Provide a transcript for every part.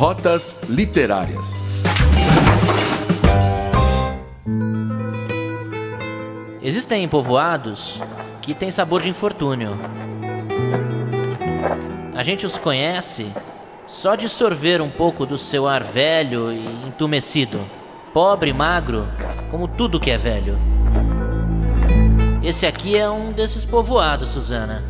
Rotas Literárias. Existem povoados que têm sabor de infortúnio. A gente os conhece só de sorver um pouco do seu ar velho e entumecido, pobre e magro, como tudo que é velho. Esse aqui é um desses povoados, Susana.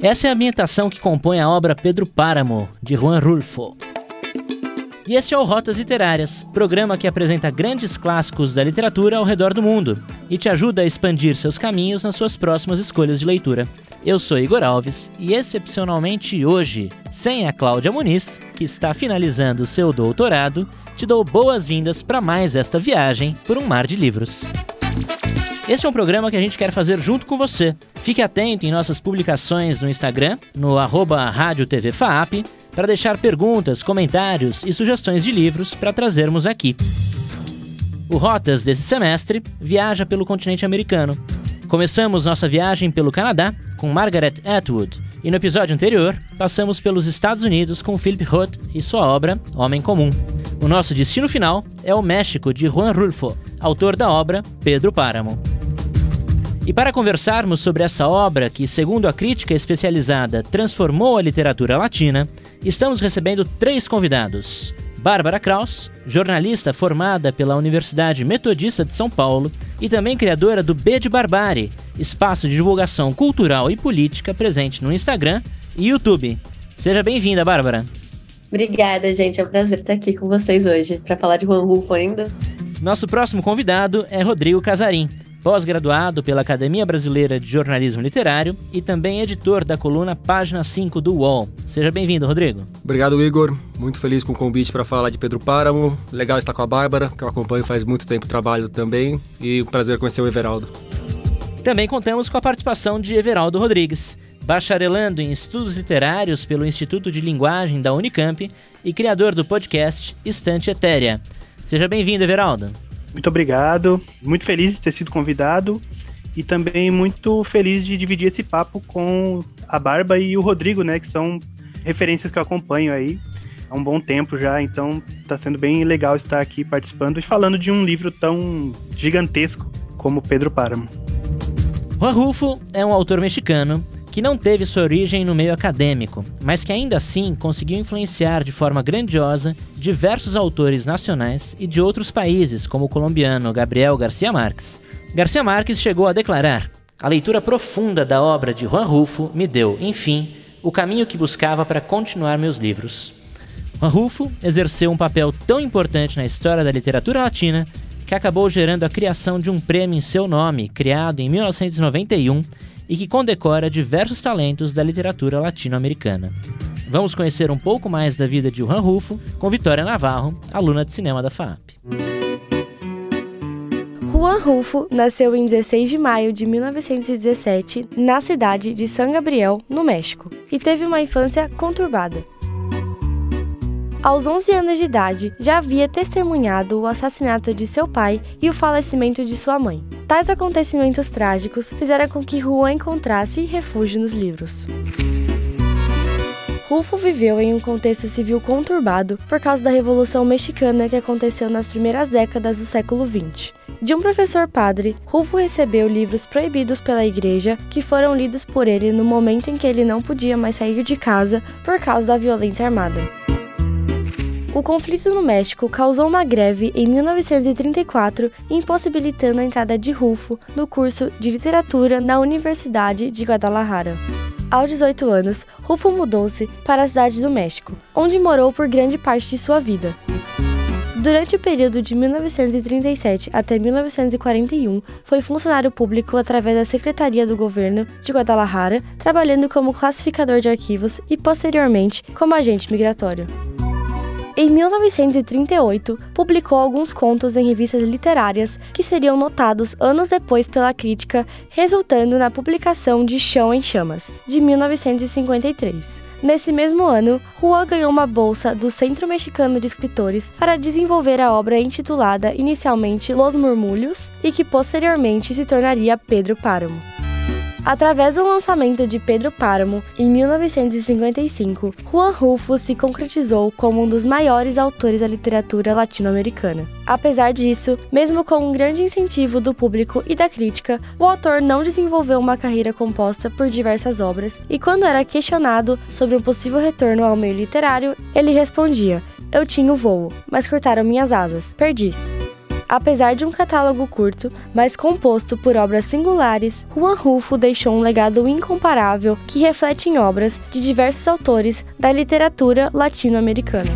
Essa é a ambientação que compõe a obra Pedro Páramo, de Juan Rulfo. E este é o Rotas Literárias, programa que apresenta grandes clássicos da literatura ao redor do mundo e te ajuda a expandir seus caminhos nas suas próximas escolhas de leitura. Eu sou Igor Alves e, excepcionalmente hoje, sem a Cláudia Muniz, que está finalizando seu doutorado, te dou boas-vindas para mais esta viagem por um mar de livros. Este é um programa que a gente quer fazer junto com você. Fique atento em nossas publicações no Instagram, no arroba Rádio TV FAAP, para deixar perguntas, comentários e sugestões de livros para trazermos aqui. O Rotas desse semestre viaja pelo continente americano. Começamos nossa viagem pelo Canadá com Margaret Atwood, e no episódio anterior passamos pelos Estados Unidos com Philip Roth e sua obra Homem Comum. O nosso destino final é o México de Juan Rulfo, autor da obra Pedro Páramo. E para conversarmos sobre essa obra que, segundo a crítica especializada, transformou a literatura latina, estamos recebendo três convidados. Bárbara Kraus, jornalista formada pela Universidade Metodista de São Paulo e também criadora do B de Barbárie, espaço de divulgação cultural e política presente no Instagram e YouTube. Seja bem-vinda, Bárbara. Obrigada, gente. É um prazer estar aqui com vocês hoje para falar de Juan Rulfo ainda. Nosso próximo convidado é Rodrigo Casarim, pós-graduado pela Academia Brasileira de Jornalismo Literário e também editor da coluna Página 5 do UOL. Seja bem-vindo, Rodrigo. Obrigado, Igor. Muito feliz com o convite para falar de Pedro Páramo. Legal estar com a Bárbara, que eu acompanho faz muito tempo o trabalho também. E um prazer conhecer o Everaldo. Também contamos com a participação de Everaldo Rodrigues, bacharelando em estudos literários pelo Instituto de Linguagem da Unicamp e criador do podcast Estante Etérea. Seja bem-vindo, Everaldo. Muito obrigado. Muito feliz de ter sido convidado e também muito feliz de dividir esse papo com a Barba e o Rodrigo, né, que são referências que eu acompanho aí há um bom tempo já, então está sendo bem legal estar aqui participando e falando de um livro tão gigantesco como Pedro Páramo. Juan Rulfo é um autor mexicano que não teve sua origem no meio acadêmico, mas que ainda assim conseguiu influenciar de forma grandiosa diversos autores nacionais e de outros países, como o colombiano Gabriel Garcia Marques. Garcia Marques chegou a declarar: A leitura profunda da obra de Juan Rulfo me deu, enfim, o caminho que buscava para continuar meus livros. Juan Rulfo exerceu um papel tão importante na história da literatura latina que acabou gerando a criação de um prêmio em seu nome, criado em 1991 e que condecora diversos talentos da literatura latino-americana. Vamos conhecer um pouco mais da vida de Juan Rulfo com Vitória Navarro, aluna de cinema da FAP. Juan Rulfo nasceu em 16 de maio de 1917 na cidade de San Gabriel, no México, e teve uma infância conturbada. Aos 11 anos de idade, já havia testemunhado o assassinato de seu pai e o falecimento de sua mãe. Tais acontecimentos trágicos fizeram com que Juan encontrasse refúgio nos livros. Rulfo viveu em um contexto civil conturbado por causa da Revolução Mexicana que aconteceu nas primeiras décadas do século XX. De um professor padre, Rulfo recebeu livros proibidos pela igreja que foram lidos por ele no momento em que ele não podia mais sair de casa por causa da violência armada. O conflito no México causou uma greve em 1934, impossibilitando a entrada de Rulfo no curso de literatura na Universidade de Guadalajara. Aos 18 anos, Rulfo mudou-se para a cidade do México, onde morou por grande parte de sua vida. Durante o período de 1937 até 1941, foi funcionário público através da Secretaria do Governo de Guadalajara, trabalhando como classificador de arquivos e, posteriormente, como agente migratório. Em 1938, publicou alguns contos em revistas literárias que seriam notados anos depois pela crítica, resultando na publicação de Chão em Chamas, de 1953. Nesse mesmo ano, Juan ganhou uma bolsa do Centro Mexicano de Escritores para desenvolver a obra intitulada inicialmente Los Murmúrios e que posteriormente se tornaria Pedro Páramo. Através do lançamento de Pedro Páramo, em 1955, Juan Rulfo se concretizou como um dos maiores autores da literatura latino-americana. Apesar disso, mesmo com um grande incentivo do público e da crítica, o autor não desenvolveu uma carreira composta por diversas obras, e quando era questionado sobre um possível retorno ao meio literário, ele respondia: Eu tinha o voo, mas cortaram minhas asas, perdi. Apesar de um catálogo curto, mas composto por obras singulares, Juan Rulfo deixou um legado incomparável que reflete em obras de diversos autores da literatura latino-americana.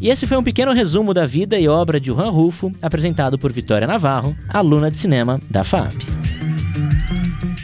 E esse foi um pequeno resumo da vida e obra de Juan Rulfo, apresentado por Vitória Navarro, aluna de cinema da FAP.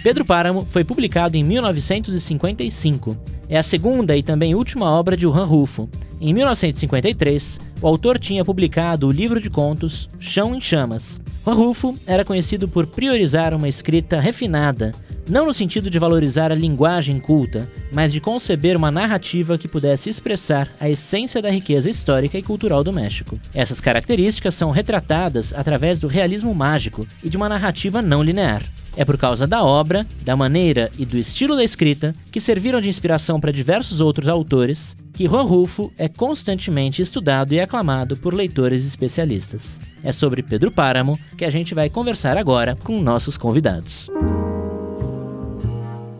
Pedro Páramo foi publicado em 1955. É a segunda e também última obra de Juan Rulfo. Em 1953, o autor tinha publicado o livro de contos Chão em Chamas. Juan Rulfo era conhecido por priorizar uma escrita refinada, não no sentido de valorizar a linguagem culta, mas de conceber uma narrativa que pudesse expressar a essência da riqueza histórica e cultural do México. Essas características são retratadas através do realismo mágico e de uma narrativa não linear. É por causa da obra, da maneira e do estilo da escrita, que serviram de inspiração para diversos outros autores, que Juan Rulfo é constantemente estudado e aclamado por leitores especialistas. É sobre Pedro Páramo que a gente vai conversar agora com nossos convidados.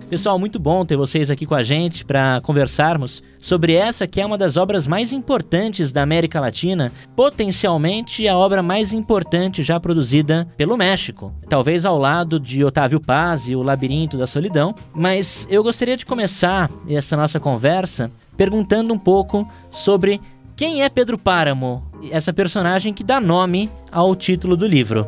Pessoal, muito bom ter vocês aqui com a gente para conversarmos sobre essa que é uma das obras mais importantes da América Latina, potencialmente a obra mais importante já produzida pelo México, talvez ao lado de Otávio Paz e O Labirinto da Solidão. Mas eu gostaria de começar essa nossa conversa perguntando um pouco sobre quem é Pedro Páramo, essa personagem que dá nome ao título do livro.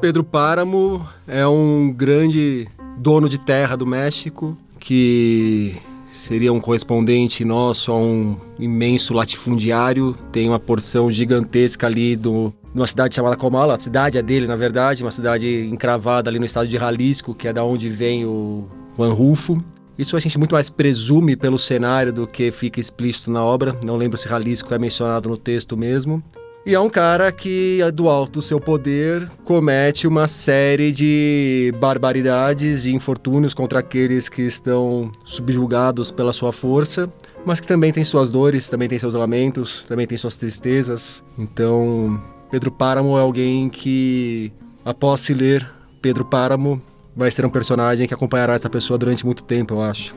Pedro Páramo é um grande dono de terra do México, que seria um correspondente nosso a um imenso latifundiário, tem uma porção gigantesca ali do numa cidade chamada Comala, a cidade é dele, na verdade, uma cidade encravada ali no estado de Jalisco, que é da onde vem o Juan Rulfo. Isso a gente muito mais presume pelo cenário do que fica explícito na obra. Não lembro se Jalisco é mencionado no texto mesmo. E é um cara que, do alto do seu poder, comete uma série de barbaridades e infortúnios contra aqueles que estão subjugados pela sua força, mas que também tem suas dores, também tem seus lamentos, também tem suas tristezas. Então, Pedro Páramo é alguém que, após se ler Pedro Páramo, vai ser um personagem que acompanhará essa pessoa durante muito tempo, eu acho.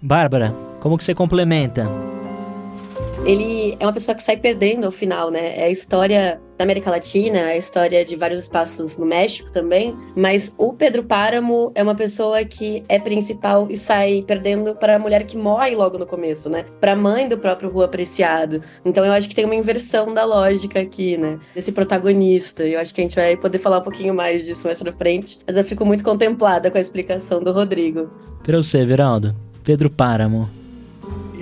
Bárbara, como que você complementa? Ele é uma pessoa que sai perdendo ao final, né? É a história da América Latina, é a história de vários espaços no México também, mas o Pedro Páramo é uma pessoa que é principal e sai perdendo para a mulher que morre logo no começo, né? Para a mãe do próprio Rua Apreciado. Então eu acho que tem uma inversão da lógica aqui, né? Desse protagonista. Eu acho que a gente vai poder falar um pouquinho mais disso mais pra frente, mas eu fico muito contemplada com a explicação do Rodrigo. Para você, Veraldo, Pedro Páramo.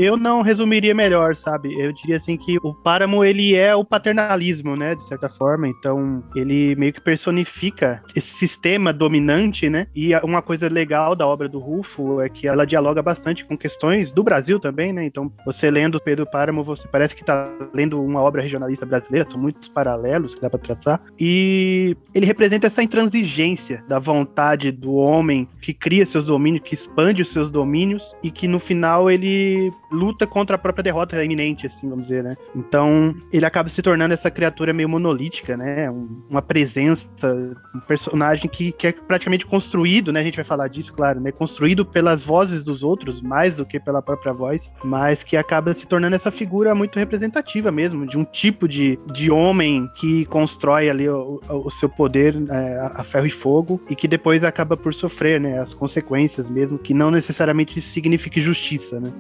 Eu não resumiria melhor, sabe? Eu diria assim que o Páramo, ele é o paternalismo, né? De certa forma. Então, ele meio que personifica esse sistema dominante, né? E uma coisa legal da obra do Rufo é que ela dialoga bastante com questões do Brasil também, né? Então, você lendo Pedro Páramo, você parece que tá lendo uma obra regionalista brasileira, são muitos paralelos que dá para traçar. E ele representa essa intransigência da vontade do homem que cria seus domínios, que expande os seus domínios e que no final ele luta contra a própria derrota iminente, assim, vamos dizer, né? Então, ele acaba se tornando essa criatura meio monolítica, né? Um, uma presença, um personagem que, que é praticamente construído, né? A gente vai falar disso, claro, né? Construído pelas vozes dos outros, mais do que pela própria voz, mas que acaba se tornando essa figura muito representativa mesmo, de um tipo de, de homem que constrói ali o, o, seu poder é, a ferro e fogo e que depois acaba por sofrer, né? As consequências mesmo, que não necessariamente signifique justiça, né?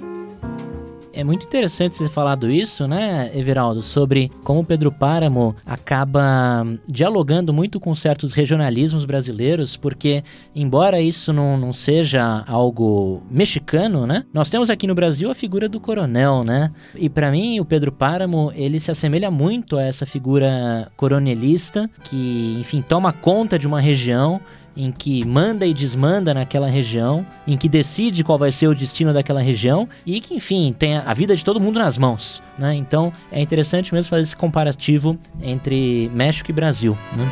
É muito interessante você falado isso, né, Everaldo, sobre como Pedro Páramo acaba dialogando muito com certos regionalismos brasileiros, porque, embora isso não, não seja algo mexicano, né, nós temos aqui no Brasil a figura do coronel, né, e para mim o Pedro Páramo, ele se assemelha muito a essa figura coronelista que, enfim, toma conta de uma região em que manda e desmanda naquela região, em que decide qual vai ser o destino daquela região e que, enfim, tem a vida de todo mundo nas mãos. Né? Então é interessante mesmo fazer esse comparativo entre México e Brasil. Né?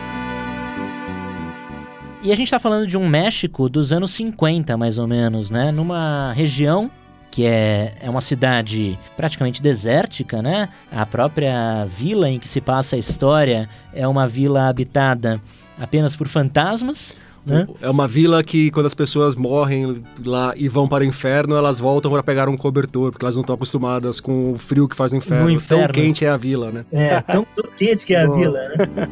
E a gente está falando de um México dos anos 50, mais ou menos, né? Numa região que é, é uma cidade praticamente desértica, né? A própria vila em que se passa a história é uma vila habitada apenas por fantasmas. Né? É uma vila que quando as pessoas morrem lá e vão para o inferno, elas voltam para pegar um cobertor, porque elas não estão acostumadas com o frio que faz o inferno. No inferno. Tão quente é a vila, né? É, tão, tão quente que é a vila, né?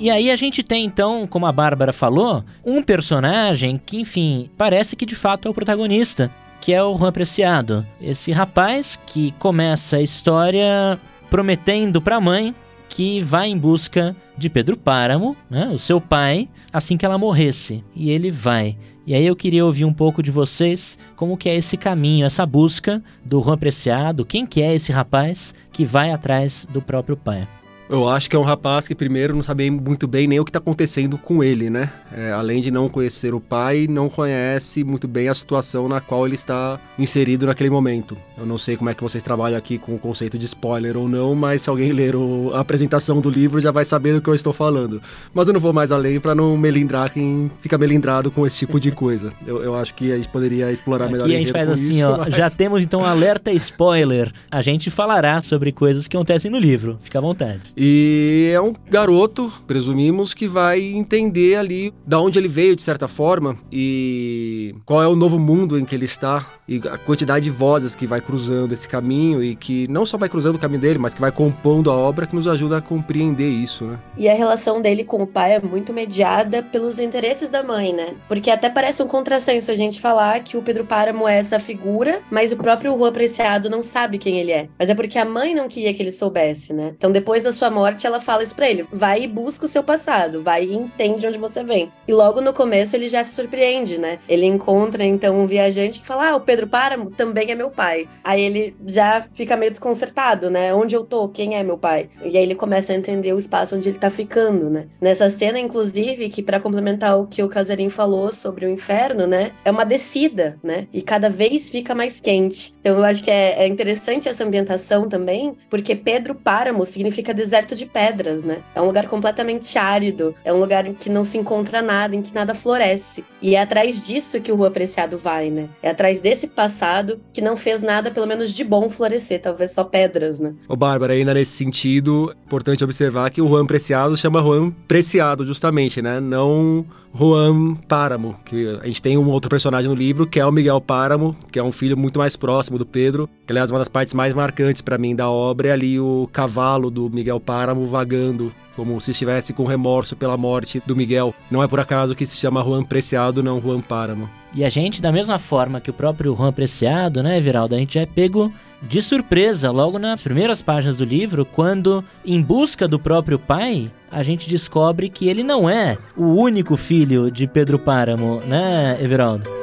E aí a gente tem então, como a Bárbara falou, um personagem que, enfim, parece que de fato é o protagonista, que é o Juan Preciado. Esse rapaz que começa a história prometendo para a mãe que vai em busca de Pedro Páramo, né, o seu pai, assim que ela morresse. E ele vai. E aí eu queria ouvir um pouco de vocês como que é esse caminho, essa busca do Juan Preciado, quem que é esse rapaz que vai atrás do próprio pai. Eu acho que é um rapaz que primeiro não sabe muito bem nem o que está acontecendo com ele, né? É, além de não conhecer o pai, não conhece muito bem a situação na qual ele está inserido naquele momento. Eu não sei como é que vocês trabalham aqui com o conceito de spoiler ou não, mas se alguém ler o, a apresentação do livro já vai saber do que eu estou falando. Mas eu não vou mais além para não melindrar quem fica melindrado com esse tipo de coisa. Eu, eu acho que a gente poderia explorar Aqui melhor a gente faz assim, isso, ó, mas... já temos então um alerta spoiler. A gente falará sobre coisas que acontecem no livro. Fica à vontade. E é um garoto, presumimos, que vai entender ali da onde ele veio, de certa forma, e qual é o novo mundo em que ele está, e a quantidade de vozes que vai cruzando esse caminho e que não só vai cruzando o caminho dele, mas que vai compondo a obra que nos ajuda a compreender isso, né? E a relação dele com o pai é muito mediada pelos interesses da mãe, né? Porque até parece um contrassenso a gente falar que o Pedro Páramo é essa figura, mas o próprio Rua Apreciado não sabe quem ele é. Mas é porque a mãe não queria que ele soubesse, né? Então depois da sua morte, ela fala isso pra ele: vai e busca o seu passado, vai e entende onde você vem. E logo no começo ele já se surpreende, né? Ele encontra então um viajante que fala: ah, o Pedro Páramo também é meu pai. Aí ele já fica meio desconcertado, né? Onde eu tô? Quem é meu pai? E aí ele começa a entender o espaço onde ele tá ficando, né? Nessa cena, inclusive, que para complementar o que o Casarim falou sobre o inferno, né? É uma descida, né? E cada vez fica mais quente. Então eu acho que é, é interessante essa ambientação também, porque Pedro Páramo significa deserto de pedras, né? É um lugar completamente árido, é um lugar em que não se encontra nada, em que nada floresce. E é atrás disso que o Rua Apreciado vai, né? É atrás desse passado que não fez nada, pelo menos de bom, florescer, talvez só pedras, né? Ô, Bárbara, ainda nesse sentido, importante observar que o Juan Preciado chama Juan Preciado, justamente, né? Não Juan Páramo, que a gente tem um outro personagem no livro, que é o Miguel Páramo, que é um filho muito mais próximo do Pedro, que aliás uma das partes mais marcantes para mim da obra é ali o cavalo do Miguel Páramo vagando, como se estivesse com remorso pela morte do Miguel. Não é por acaso que se chama Juan Preciado, não Juan Páramo. E a gente, da mesma forma que o próprio Juan Preciado, né, Viraldo, a gente já é pego de surpresa logo nas primeiras páginas do livro, quando, em busca do próprio pai, a gente descobre que ele não é o único filho de Pedro Páramo, né, Everaldo?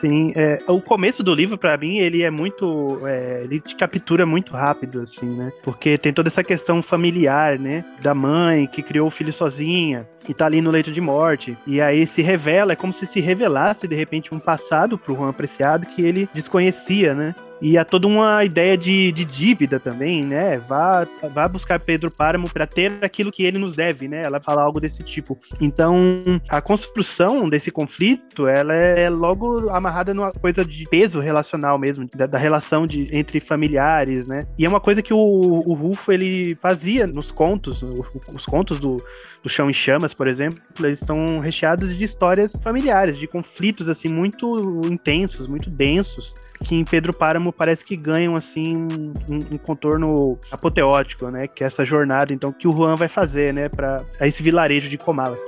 Sim, é, o começo do livro, para mim, ele é muito. É, ele te captura muito rápido, assim, né? Porque tem toda essa questão familiar, né? Da mãe que criou o filho sozinha e tá ali no leito de morte. E aí se revela, é como se se revelasse de repente um passado pro Juan Apreciado que ele desconhecia, né? E há toda uma ideia de, de dívida também, né? Vá, vá buscar Pedro Páramo para ter aquilo que ele nos deve, né? Ela fala algo desse tipo. Então, a construção desse conflito, ela é logo amarrada numa coisa de peso relacional mesmo, da, da relação de, entre familiares, né? E é uma coisa que o, o Rufo, ele fazia nos contos, os contos do, do Chão em Chamas, por exemplo, eles estão recheados de histórias familiares, de conflitos assim muito intensos, muito densos, que em Pedro Páramo parece que ganham assim um, um contorno apoteótico, né? Que é essa jornada então que o Juan vai fazer, né, para esse vilarejo de Comala.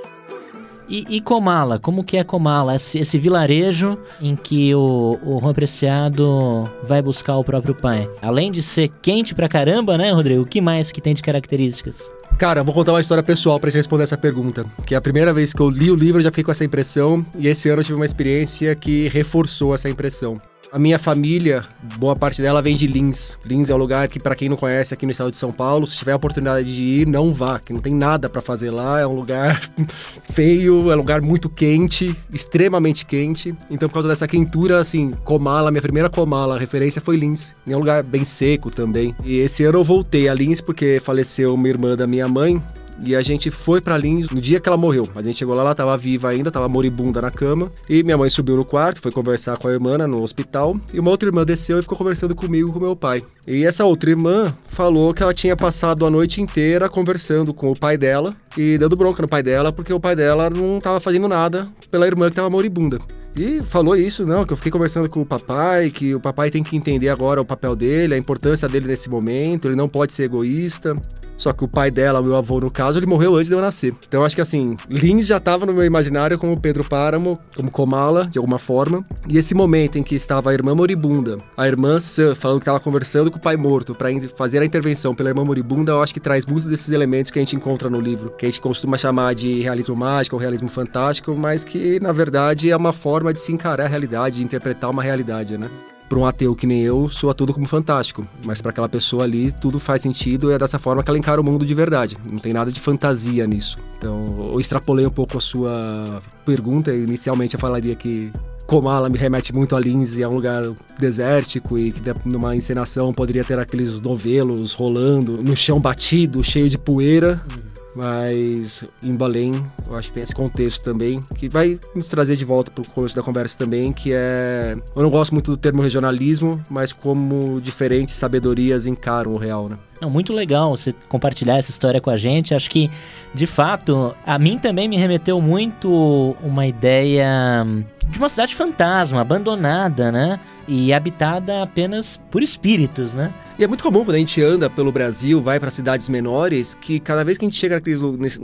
E, e, Comala, como que é Comala? Esse, esse vilarejo em que o, o Juan Preciado vai buscar o próprio pai. Além de ser quente pra caramba, né, Rodrigo? O que mais que tem de características? Cara, vou contar uma história pessoal para te responder essa pergunta. Que é a primeira vez que eu li o livro, eu já fiquei com essa impressão. E esse ano eu tive uma experiência que reforçou essa impressão. A minha família, boa parte dela vem de Lins. Lins é um lugar que, para quem não conhece aqui no estado de São Paulo, se tiver a oportunidade de ir, não vá, que não tem nada para fazer lá. É um lugar feio, é um lugar muito quente, extremamente quente. Então, por causa dessa quentura, assim, Comala, minha primeira Comala, referência foi Lins. É um lugar bem seco também. E esse ano eu voltei a Lins porque faleceu uma irmã da minha mãe e a gente foi para Lins no dia que ela morreu. A gente chegou lá, ela tava viva ainda, tava moribunda na cama. E minha mãe subiu no quarto, foi conversar com a irmã né, no hospital. E uma outra irmã desceu e ficou conversando comigo com meu pai. E essa outra irmã falou que ela tinha passado a noite inteira conversando com o pai dela e dando bronca no pai dela, porque o pai dela não tava fazendo nada pela irmã que tava moribunda. E falou isso, não, que eu fiquei conversando com o papai, que o papai tem que entender agora o papel dele, a importância dele nesse momento, ele não pode ser egoísta. Só que o pai dela, meu avô no caso, ele morreu antes de eu nascer. Então eu acho que assim, Lins já estava no meu imaginário como Pedro Páramo, como Comala, de alguma forma. E esse momento em que estava a irmã moribunda, a irmã Sam, falando que estava conversando com o pai morto para fazer a intervenção pela irmã moribunda, eu acho que traz muitos desses elementos que a gente encontra no livro, que a gente costuma chamar de realismo mágico ou realismo fantástico, mas que na verdade é uma forma de se encarar a realidade, de interpretar uma realidade, né? para um ateu que nem eu, soa tudo como fantástico. Mas para aquela pessoa ali, tudo faz sentido e é dessa forma que ela encara o mundo de verdade. Não tem nada de fantasia nisso. Então, eu extrapolei um pouco a sua pergunta. Inicialmente eu falaria que Comala me remete muito a Lindsay, é um lugar desértico e que numa encenação poderia ter aqueles novelos rolando no chão batido, cheio de poeira. Uhum. Mas em Belém, eu acho que tem esse contexto também, que vai nos trazer de volta para o começo da conversa também, que é. Eu não gosto muito do termo regionalismo, mas como diferentes sabedorias encaram o real, né? Não, muito legal você compartilhar essa história com a gente. Acho que, de fato, a mim também me remeteu muito uma ideia de uma cidade fantasma, abandonada, né? E habitada apenas por espíritos, né? E é muito comum quando a gente anda pelo Brasil, vai para cidades menores, que cada vez que a gente chega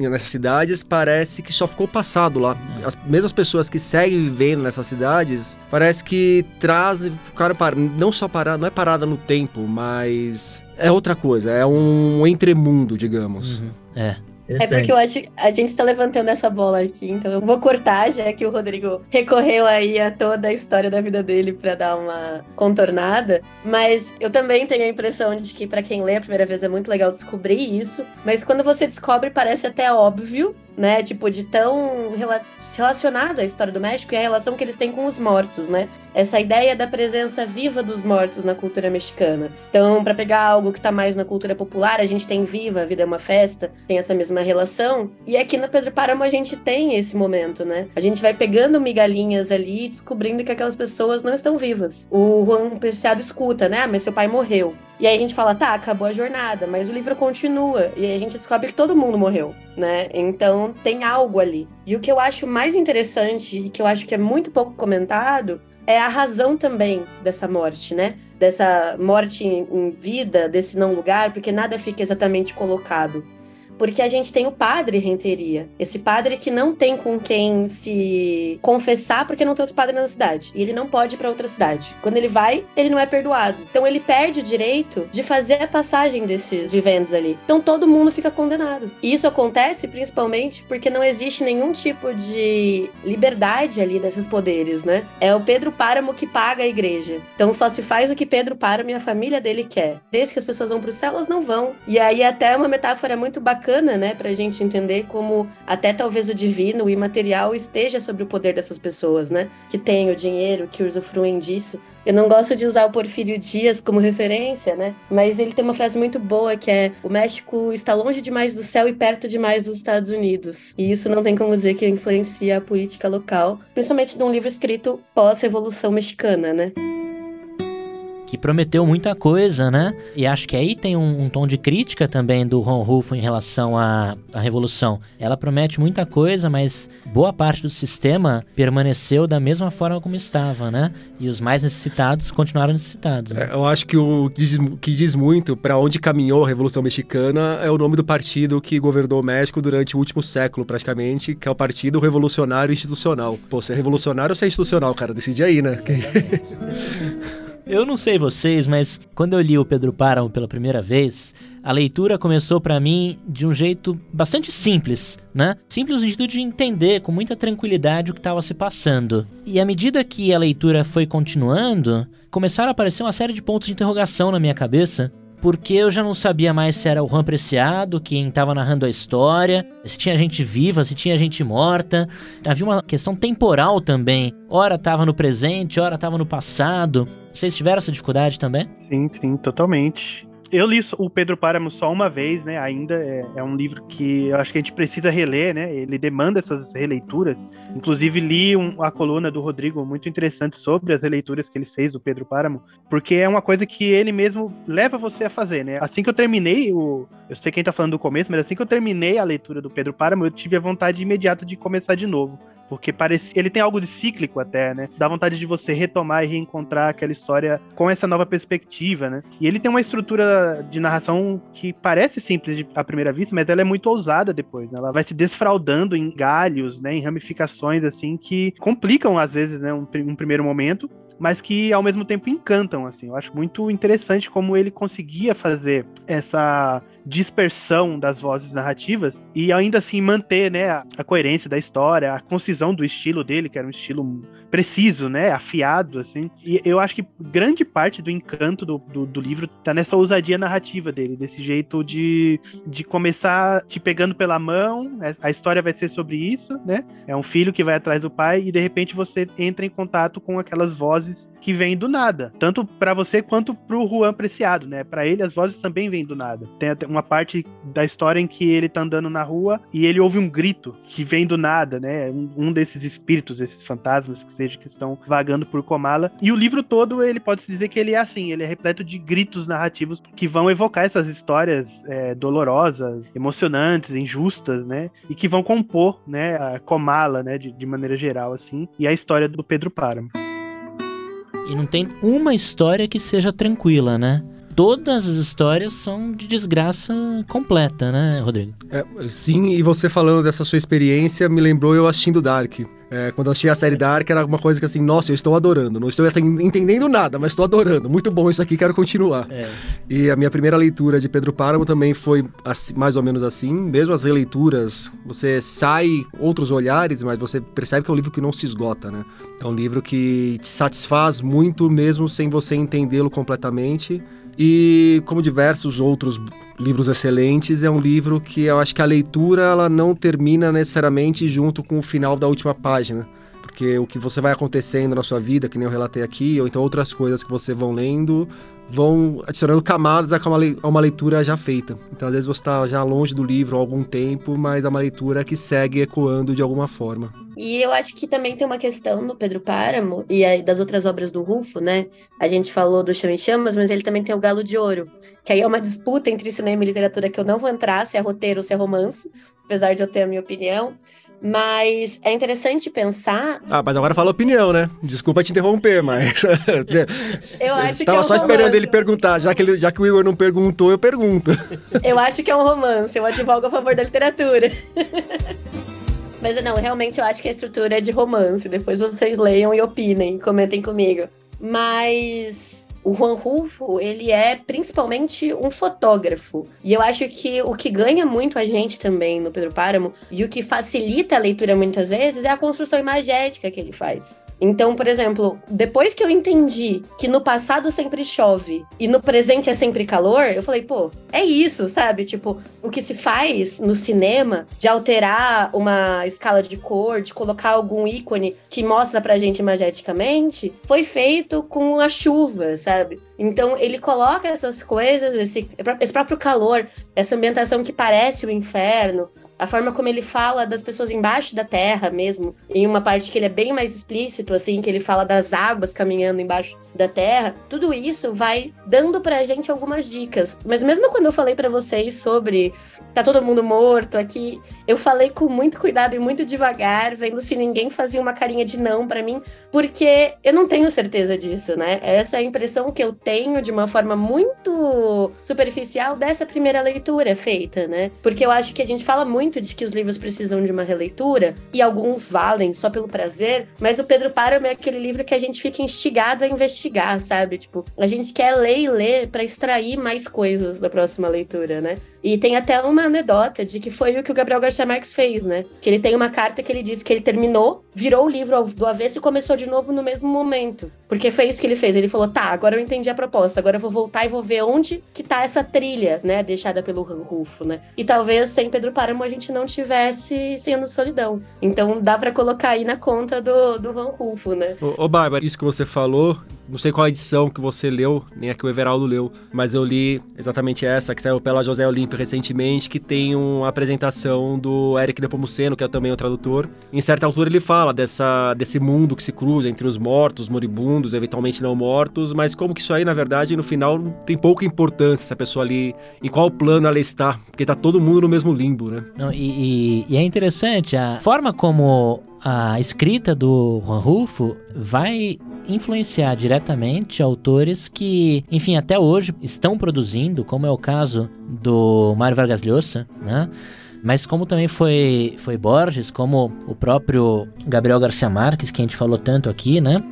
nessas cidades, parece que só ficou passado lá. É. As mesmas pessoas que seguem vivendo nessas cidades, parece que trazem, cara, não só parada, não é parada no tempo, mas é outra coisa, é um entremundo, digamos. Uhum. É. É porque eu acho que a gente está levantando essa bola aqui, então eu vou cortar, já que o Rodrigo recorreu aí a toda a história da vida dele para dar uma contornada. Mas eu também tenho a impressão de que, para quem lê a primeira vez, é muito legal descobrir isso. Mas quando você descobre, parece até óbvio né? Tipo, de tão rela relacionado à história do México e a relação que eles têm com os mortos, né? Essa ideia da presença viva dos mortos na cultura mexicana. Então, para pegar algo que tá mais na cultura popular, a gente tem Viva, a Vida é uma Festa, tem essa mesma relação. E aqui no Pedro Páramo a gente tem esse momento, né? A gente vai pegando migalhinhas ali e descobrindo que aquelas pessoas não estão vivas. O Juan Preciado escuta, né? Ah, mas seu pai morreu. E aí a gente fala, tá, acabou a jornada, mas o livro continua. E aí a gente descobre que todo mundo morreu, né? Então tem algo ali. E o que eu acho mais interessante e que eu acho que é muito pouco comentado é a razão também dessa morte, né? Dessa morte em vida, desse não lugar, porque nada fica exatamente colocado porque a gente tem o padre Renteria. Esse padre que não tem com quem se confessar porque não tem outro padre na cidade. E ele não pode ir para outra cidade. Quando ele vai, ele não é perdoado. Então ele perde o direito de fazer a passagem desses viventes ali. Então todo mundo fica condenado. E isso acontece principalmente porque não existe nenhum tipo de liberdade ali desses poderes, né? É o Pedro Páramo que paga a igreja. Então só se faz o que Pedro Páramo e a família dele quer. Desde que as pessoas vão pro céu, elas não vão. E aí até uma metáfora muito bacana bacana, né, pra gente entender como até talvez o divino, o imaterial esteja sobre o poder dessas pessoas, né, que têm o dinheiro, que usufruem disso. Eu não gosto de usar o Porfírio Dias como referência, né, mas ele tem uma frase muito boa que é: o México está longe demais do céu e perto demais dos Estados Unidos. E isso não tem como dizer que influencia a política local, principalmente num livro escrito pós-revolução mexicana, né que prometeu muita coisa, né? E acho que aí tem um, um tom de crítica também do Ron Rufo em relação à, à Revolução. Ela promete muita coisa, mas boa parte do sistema permaneceu da mesma forma como estava, né? E os mais necessitados continuaram necessitados. Né? É, eu acho que o que diz, que diz muito para onde caminhou a Revolução Mexicana é o nome do partido que governou o México durante o último século, praticamente, que é o Partido Revolucionário Institucional. Pô, ser revolucionário ou ser institucional, cara? Decide aí, né? Eu não sei vocês, mas quando eu li o Pedro Páramo pela primeira vez, a leitura começou para mim de um jeito bastante simples, né? Simples no sentido de entender com muita tranquilidade o que estava se passando. E à medida que a leitura foi continuando, começaram a aparecer uma série de pontos de interrogação na minha cabeça porque eu já não sabia mais se era o Juan Preciado quem estava narrando a história, se tinha gente viva, se tinha gente morta. Havia uma questão temporal também. Ora estava no presente, ora estava no passado. Vocês tiveram essa dificuldade também? Sim, sim, totalmente. Eu li o Pedro Páramo só uma vez, né? Ainda é, é, um livro que eu acho que a gente precisa reler, né? Ele demanda essas releituras. Inclusive li um, a coluna do Rodrigo muito interessante sobre as releituras que ele fez do Pedro Páramo, porque é uma coisa que ele mesmo leva você a fazer, né? Assim que eu terminei o, eu sei quem tá falando do começo, mas assim que eu terminei a leitura do Pedro Páramo, eu tive a vontade imediata de começar de novo. Porque parece, ele tem algo de cíclico até, né? Dá vontade de você retomar e reencontrar aquela história com essa nova perspectiva, né? E ele tem uma estrutura de narração que parece simples à primeira vista, mas ela é muito ousada depois, né? Ela vai se desfraldando em galhos, né? Em ramificações, assim, que complicam, às vezes, né? Um, um primeiro momento, mas que ao mesmo tempo encantam, assim. Eu acho muito interessante como ele conseguia fazer essa dispersão das vozes narrativas e ainda assim manter, né, a, coerência da história, a concisão do estilo dele, que era um estilo preciso, né, afiado, assim. E eu acho que grande parte do encanto do, do, do, livro tá nessa ousadia narrativa dele, desse jeito de, de começar te pegando pela mão, é, a história vai ser sobre isso, né, é um filho que vai atrás do pai e de repente você entra em contato com aquelas vozes que vêm do nada, tanto para você quanto pro Juan Preciado, né, para ele as vozes também vêm do nada. Tem uma parte da história em que ele tá andando na rua e ele ouve um grito que vem do nada, né? Um, desses espíritos, esses fantasmas que seja que estão vagando por Comala. E o livro todo, ele pode se dizer que ele é assim, ele é repleto de gritos narrativos que vão evocar essas histórias é, dolorosas, emocionantes, injustas, né? E que vão compor, né, a Comala, né, de, de maneira geral, assim, e a história do Pedro Páramo. E não tem uma história que seja tranquila, né? Todas as histórias são de desgraça completa, né, Rodrigo? É, sim, e você falando dessa sua experiência me lembrou eu assistindo Dark. É, quando eu assisti a série Dark, era uma coisa que assim, nossa, eu estou adorando. Não estou entendendo nada, mas estou adorando. Muito bom isso aqui, quero continuar. É. E a minha primeira leitura de Pedro Páramo também foi assim, mais ou menos assim. Mesmo as releituras, você sai outros olhares, mas você percebe que é um livro que não se esgota, né? É um livro que te satisfaz muito mesmo sem você entendê-lo completamente. E como diversos outros livros excelentes, é um livro que eu acho que a leitura ela não termina necessariamente junto com o final da última página. Porque o que você vai acontecendo na sua vida, que nem eu relatei aqui, ou então outras coisas que você vão lendo, vão adicionando camadas a uma leitura já feita. Então, às vezes, você está já longe do livro há algum tempo, mas é uma leitura que segue ecoando de alguma forma. E eu acho que também tem uma questão no Pedro Páramo e das outras obras do Rufo, né? A gente falou do Chão em Chamas, mas ele também tem o Galo de Ouro, que aí é uma disputa entre cinema e literatura que eu não vou entrar, se é roteiro ou se é romance, apesar de eu ter a minha opinião. Mas é interessante pensar. Ah, mas agora fala opinião, né? Desculpa te interromper, mas. eu acho que. Tava é um só romance. esperando ele perguntar. Já que, ele, já que o Igor não perguntou, eu pergunto. eu acho que é um romance. Eu advogo a favor da literatura. mas não, realmente eu acho que a estrutura é de romance. Depois vocês leiam e opinem, comentem comigo. Mas o Juan Rulfo, ele é principalmente um fotógrafo. E eu acho que o que ganha muito a gente também no Pedro Páramo e o que facilita a leitura muitas vezes é a construção imagética que ele faz. Então, por exemplo, depois que eu entendi que no passado sempre chove e no presente é sempre calor, eu falei, pô, é isso, sabe? Tipo, o que se faz no cinema de alterar uma escala de cor, de colocar algum ícone que mostra pra gente imageticamente, foi feito com a chuva, sabe? Então ele coloca essas coisas, esse, esse próprio calor, essa ambientação que parece o inferno, a forma como ele fala das pessoas embaixo da terra mesmo, em uma parte que ele é bem mais explícito, assim, que ele fala das águas caminhando embaixo da terra, tudo isso vai dando pra gente algumas dicas. Mas mesmo quando eu falei para vocês sobre tá todo mundo morto aqui, eu falei com muito cuidado e muito devagar, vendo se ninguém fazia uma carinha de não para mim, porque eu não tenho certeza disso, né? Essa é a impressão que eu tenho de uma forma muito superficial dessa primeira leitura feita, né? Porque eu acho que a gente fala muito de que os livros precisam de uma releitura, e alguns valem só pelo prazer, mas o Pedro Páramo é aquele livro que a gente fica instigado a investigar, sabe? Tipo, a gente quer ler e ler para extrair mais coisas da próxima leitura, né? E tem até uma anedota de que foi o que o Gabriel Garcia Marques fez, né? Que ele tem uma carta que ele diz que ele terminou, virou o livro do avesso e começou de novo no mesmo momento. Porque foi isso que ele fez. Ele falou: tá, agora eu entendi a proposta, agora eu vou voltar e vou ver onde que tá essa trilha, né? Deixada pelo Rufo, né? E talvez sem Pedro Páramo a gente não tivesse sendo solidão. Então dá para colocar aí na conta do, do Van Rufo, né? Ô, ô Bárbara, isso que você falou, não sei qual edição que você leu, nem a que o Everaldo leu, mas eu li exatamente essa, que saiu pela José Olímpio recentemente, que tem uma apresentação do Eric Nepomuceno, que é também o tradutor. Em certa altura ele fala dessa, desse mundo que se cruza entre os mortos, moribundos, eventualmente não mortos, mas como que isso aí, na verdade, no final tem pouca importância essa pessoa ali, em qual plano ela está, porque tá todo mundo no mesmo limbo, né? Não, e, e, e é interessante a forma como a escrita do Juan Rulfo vai influenciar diretamente autores que, enfim, até hoje estão produzindo, como é o caso do Mário Vargas Llosa, né? Mas como também foi, foi Borges, como o próprio Gabriel Garcia Marques, que a gente falou tanto aqui, né?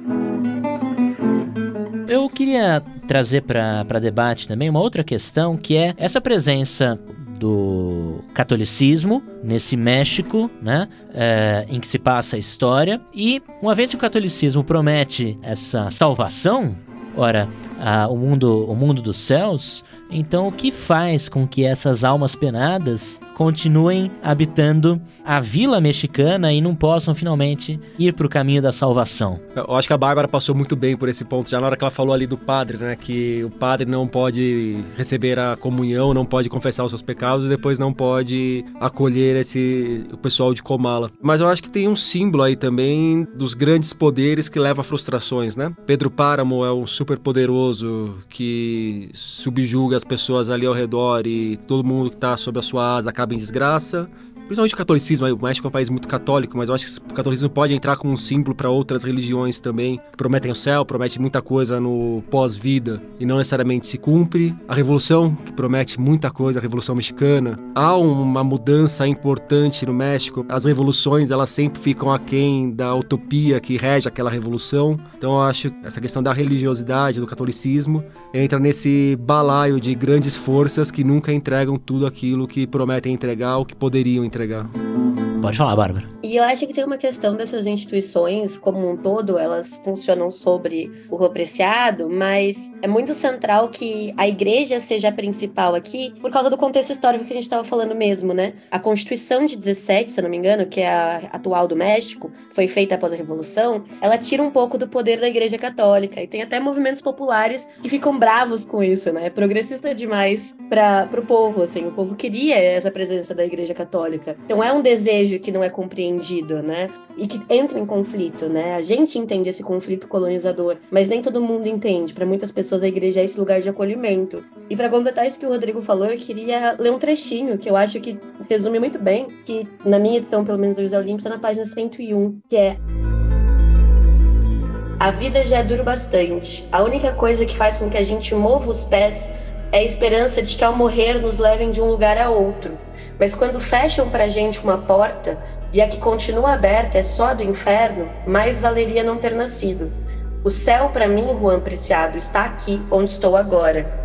Eu queria trazer para debate também uma outra questão, que é essa presença do catolicismo nesse México, né, é, em que se passa a história. E uma vez que o catolicismo promete essa salvação, ora, a, o mundo, o mundo dos céus, então o que faz com que essas almas penadas continuem habitando a vila mexicana e não possam finalmente ir para o caminho da salvação. Eu acho que a Bárbara passou muito bem por esse ponto, já na hora que ela falou ali do padre, né? Que o padre não pode receber a comunhão, não pode confessar os seus pecados e depois não pode acolher esse o pessoal de Comala. Mas eu acho que tem um símbolo aí também dos grandes poderes que leva a frustrações, né? Pedro Páramo é um super poderoso que subjuga as pessoas ali ao redor e todo mundo que está sob a sua asa acaba em desgraça. Principalmente o catolicismo, o México é um país muito católico, mas eu acho que o catolicismo pode entrar como um símbolo para outras religiões também, prometem o céu, promete muita coisa no pós-vida e não necessariamente se cumpre. A revolução, que promete muita coisa, a revolução mexicana. Há uma mudança importante no México. As revoluções, elas sempre ficam aquém da utopia que rege aquela revolução. Então eu acho que essa questão da religiosidade, do catolicismo, entra nesse balaio de grandes forças que nunca entregam tudo aquilo que prometem entregar ou que poderiam entregar entregar. Pode falar, Bárbara. E eu acho que tem uma questão dessas instituições, como um todo, elas funcionam sobre o repreciado, mas é muito central que a igreja seja a principal aqui, por causa do contexto histórico que a gente estava falando mesmo, né? A Constituição de 17, se eu não me engano, que é a atual do México, foi feita após a Revolução, ela tira um pouco do poder da igreja católica. E tem até movimentos populares que ficam bravos com isso, né? É progressista demais para o povo, assim. O povo queria essa presença da igreja católica. Então é um desejo que não é compreendido, né? E que entra em conflito, né? A gente entende esse conflito colonizador, mas nem todo mundo entende. Para muitas pessoas a igreja é esse lugar de acolhimento. E para completar isso que o Rodrigo falou, eu queria ler um trechinho que eu acho que resume muito bem, que na minha edição, pelo menos do José Olímpio, tá na página 101, que é a vida já é duro bastante. A única coisa que faz com que a gente mova os pés é a esperança de que ao morrer nos levem de um lugar a outro. Mas quando fecham pra gente uma porta e a que continua aberta é só do inferno, mais valeria não ter nascido. O céu para mim, Juan Preciado, está aqui onde estou agora.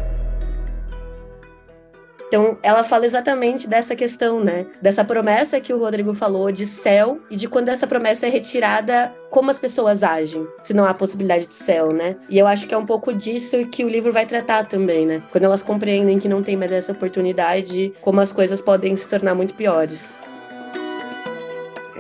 Então, ela fala exatamente dessa questão, né? Dessa promessa que o Rodrigo falou de céu e de quando essa promessa é retirada, como as pessoas agem, se não há possibilidade de céu, né? E eu acho que é um pouco disso que o livro vai tratar também, né? Quando elas compreendem que não tem mais essa oportunidade, como as coisas podem se tornar muito piores.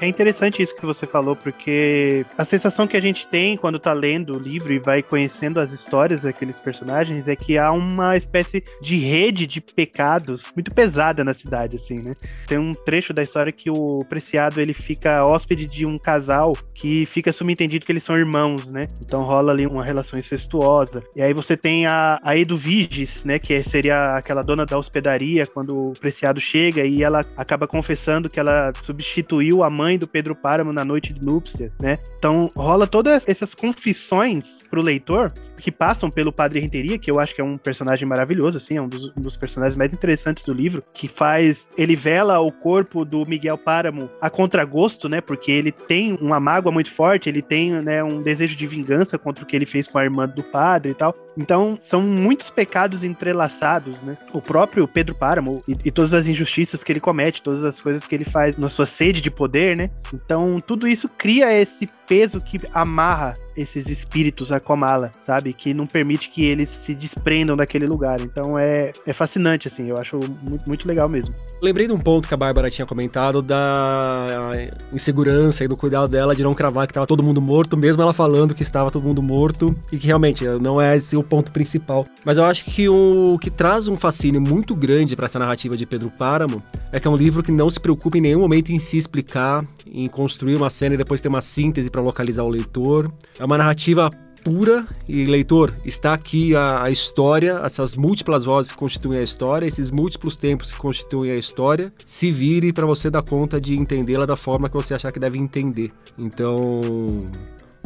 É interessante isso que você falou, porque a sensação que a gente tem quando tá lendo o livro e vai conhecendo as histórias daqueles personagens é que há uma espécie de rede de pecados muito pesada na cidade, assim, né? Tem um trecho da história que o Preciado ele fica hóspede de um casal que fica subentendido que eles são irmãos, né? Então rola ali uma relação incestuosa. E aí você tem a, a Eduviges, né? Que seria aquela dona da hospedaria quando o Preciado chega e ela acaba confessando que ela substituiu a mãe mãe do Pedro Páramo na noite de núpcia, né? Então rola todas essas confissões pro leitor que passam pelo Padre Renteria, que eu acho que é um personagem maravilhoso, assim, é um dos, um dos, personagens mais interessantes do livro, que faz. Ele vela o corpo do Miguel Páramo a contragosto, né? Porque ele tem uma mágoa muito forte, ele tem né, um desejo de vingança contra o que ele fez com a irmã do padre e tal. Então, são muitos pecados entrelaçados, né? O próprio Pedro Páramo e, e todas as injustiças que ele comete, todas as coisas que ele faz na sua sede de poder, né? Então, tudo isso cria esse peso que amarra esses espíritos a Komala, sabe? Que não permite que eles se desprendam daquele lugar. Então é, é fascinante, assim, eu acho muito, muito legal mesmo. Lembrei de um ponto que a Bárbara tinha comentado da insegurança e do cuidado dela de não cravar que estava todo mundo morto, mesmo ela falando que estava todo mundo morto e que realmente não é esse o ponto principal. Mas eu acho que o que traz um fascínio muito grande para essa narrativa de Pedro Páramo é que é um livro que não se preocupa em nenhum momento em se explicar, em construir uma cena e depois ter uma síntese para localizar o leitor. É uma narrativa pura e leitor, está aqui a, a, história, essas múltiplas vozes que constituem a história, esses múltiplos tempos que constituem a história, se vire para você dar conta de entendê-la da forma que você achar que deve entender. Então,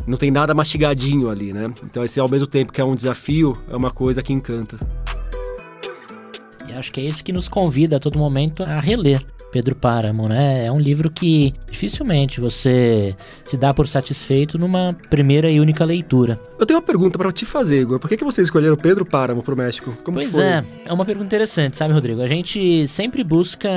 não tem nada mastigadinho ali, né? Então, esse ao mesmo tempo que é um desafio, é uma coisa que encanta. E acho que é isso que nos convida a todo momento a reler. Pedro Páramo, né? É um livro que dificilmente você se dá por satisfeito numa primeira e única leitura. Eu tenho uma pergunta para te fazer, Igor. Por que, que vocês escolheram Pedro Páramo pro México? Como pois foi? é, é uma pergunta interessante, sabe, Rodrigo? A gente sempre busca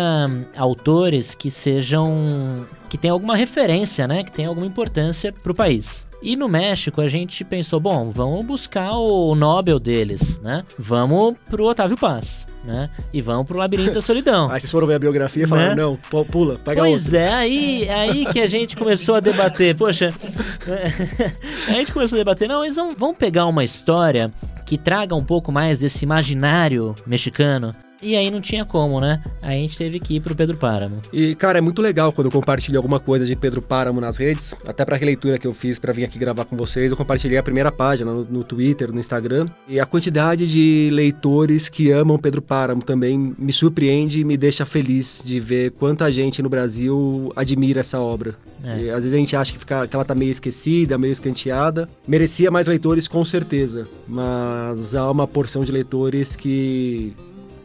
autores que sejam que tem alguma referência, né? Que tem alguma importância para o país. E no México a gente pensou, bom, vamos buscar o Nobel deles, né? Vamos pro Otávio Paz, né? E vamos pro Labirinto da Solidão. aí vocês foram ver a biografia e falaram, né? não, pula, pega Pois outro. é, aí, aí que a gente começou a debater, poxa, a gente começou a debater, não, eles vão, vão pegar uma história que traga um pouco mais desse imaginário mexicano, e aí não tinha como, né? Aí a gente teve que ir pro Pedro Páramo. E, cara, é muito legal quando eu compartilho alguma coisa de Pedro Páramo nas redes. Até pra releitura que eu fiz para vir aqui gravar com vocês, eu compartilhei a primeira página no, no, Twitter, no Instagram. E a quantidade de leitores que amam Pedro Páramo também me surpreende e me deixa feliz de ver quanta gente no Brasil admira essa obra. É. E, às vezes a gente acha que, fica, que ela tá meio esquecida, meio escanteada. Merecia mais leitores, com certeza. Mas há uma porção de leitores que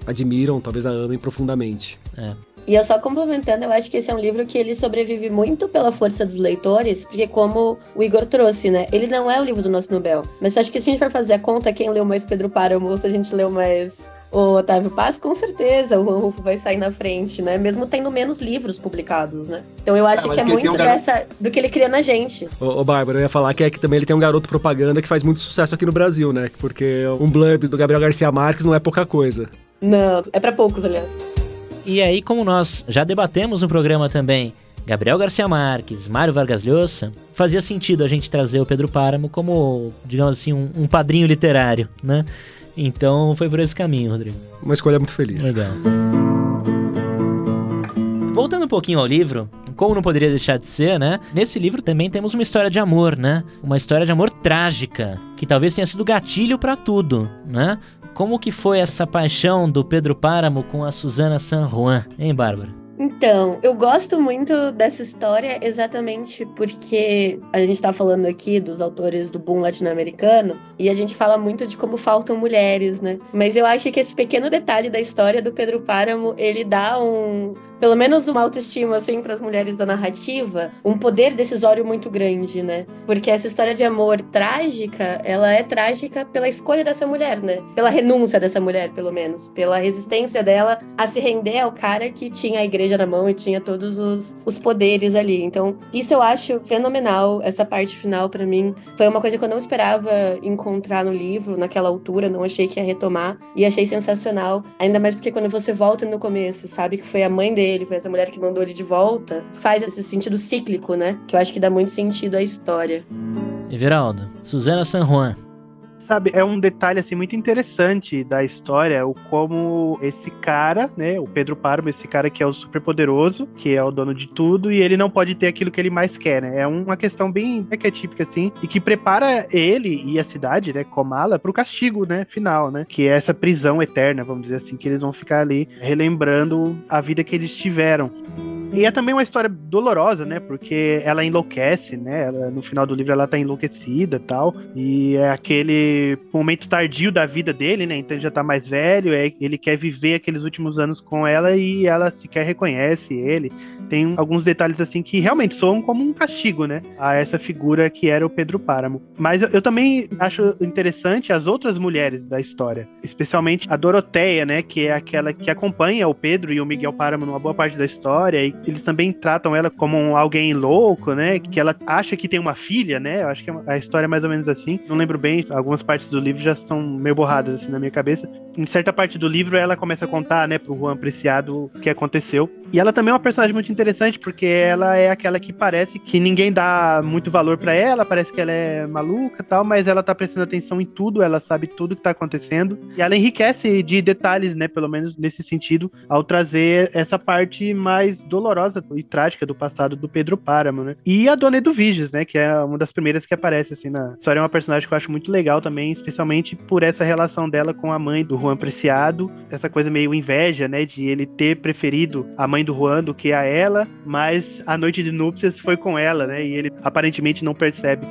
admiram, talvez a amem profundamente. É. E eu só complementando, eu acho que esse é um livro que ele sobrevive muito pela força dos leitores, porque como o Igor trouxe, né? Ele não é o livro do nosso Nobel. Mas acho que se a gente for fazer a conta, quem leu mais Pedro Páramo ou se a gente leu mais o Otávio Paz, com certeza o Rufo vai sair na frente, né? Mesmo tendo menos livros publicados, né? Então eu acho que é muito um dessa do que ele cria na gente. Ô, ô Bárbara, eu ia falar que é que também ele tem um garoto propaganda que faz muito sucesso aqui no Brasil, né? Porque um blurb do Gabriel Garcia Marques não é pouca coisa. Não, é para poucos, aliás. E aí, como nós já debatemos no programa também Gabriel Garcia Marques, Mário Vargas Llosa, fazia sentido a gente trazer o Pedro Páramo como, digamos assim, um, um padrinho literário, né? Então foi por esse caminho, Rodrigo. Uma escolha muito feliz. Legal. Voltando um pouquinho ao livro, como não poderia deixar de ser, né? Nesse livro também temos uma história de amor, né? Uma história de amor trágica, que talvez tenha sido gatilho para tudo, né? Como que foi essa paixão do Pedro Páramo com a Susana San Juan, hein, Bárbara? Então, eu gosto muito dessa história exatamente porque a gente está falando aqui dos autores do boom latino-americano e a gente fala muito de como faltam mulheres, né? Mas eu acho que esse pequeno detalhe da história do Pedro Páramo, ele dá um, pelo menos uma autoestima, assim, para as mulheres da narrativa, um poder decisório muito grande, né? Porque essa história de amor trágica, ela é trágica pela escolha dessa mulher, né? Pela renúncia dessa mulher, pelo menos. Pela resistência dela a se render ao cara que tinha a igreja na mão e tinha todos os, os poderes ali. Então, isso eu acho fenomenal, essa parte final, para mim. Foi uma coisa que eu não esperava encontrar no livro, naquela altura, não achei que ia retomar. E achei sensacional. Ainda mais porque quando você volta no começo, sabe que foi a mãe dele ele, foi essa mulher que mandou ele de volta, faz esse sentido cíclico, né? Que eu acho que dá muito sentido à história. Everaldo, Suzana San Juan, sabe, é um detalhe assim muito interessante da história, o como esse cara, né, o Pedro Parma, esse cara que é o super poderoso, que é o dono de tudo e ele não pode ter aquilo que ele mais quer, né? É uma questão bem arquetípica assim e que prepara ele e a cidade, né, Comala, para o castigo, né, final, né, que é essa prisão eterna, vamos dizer assim, que eles vão ficar ali relembrando a vida que eles tiveram. E é também uma história dolorosa, né? Porque ela enlouquece, né? Ela, no final do livro ela tá enlouquecida e tal. E é aquele momento tardio da vida dele, né? Então ele já tá mais velho, é, ele quer viver aqueles últimos anos com ela e ela sequer reconhece ele. Tem alguns detalhes assim que realmente soam como um castigo, né? A essa figura que era o Pedro Páramo. Mas eu, eu também acho interessante as outras mulheres da história, especialmente a Doroteia, né? Que é aquela que acompanha o Pedro e o Miguel Páramo numa boa parte da história. Eles também tratam ela como alguém louco, né? Que ela acha que tem uma filha, né? Eu acho que a história é mais ou menos assim. Não lembro bem, algumas partes do livro já estão meio borradas assim na minha cabeça. Em certa parte do livro ela começa a contar, né, pro Juan Preciado o que aconteceu. E ela também é uma personagem muito interessante porque ela é aquela que parece que ninguém dá muito valor para ela, parece que ela é maluca, tal, mas ela tá prestando atenção em tudo, ela sabe tudo que tá acontecendo. E ela enriquece de detalhes, né, pelo menos nesse sentido, ao trazer essa parte mais dolorosa e trágica do passado do Pedro Páramo, né? E a Dona Eduviges, né, que é uma das primeiras que aparece assim na história, é uma personagem que eu acho muito legal também, especialmente por essa relação dela com a mãe do Juan Preciado, essa coisa meio inveja, né, de ele ter preferido a mãe do Juan do que a ela, mas a noite de núpcias foi com ela, né? E ele aparentemente não percebe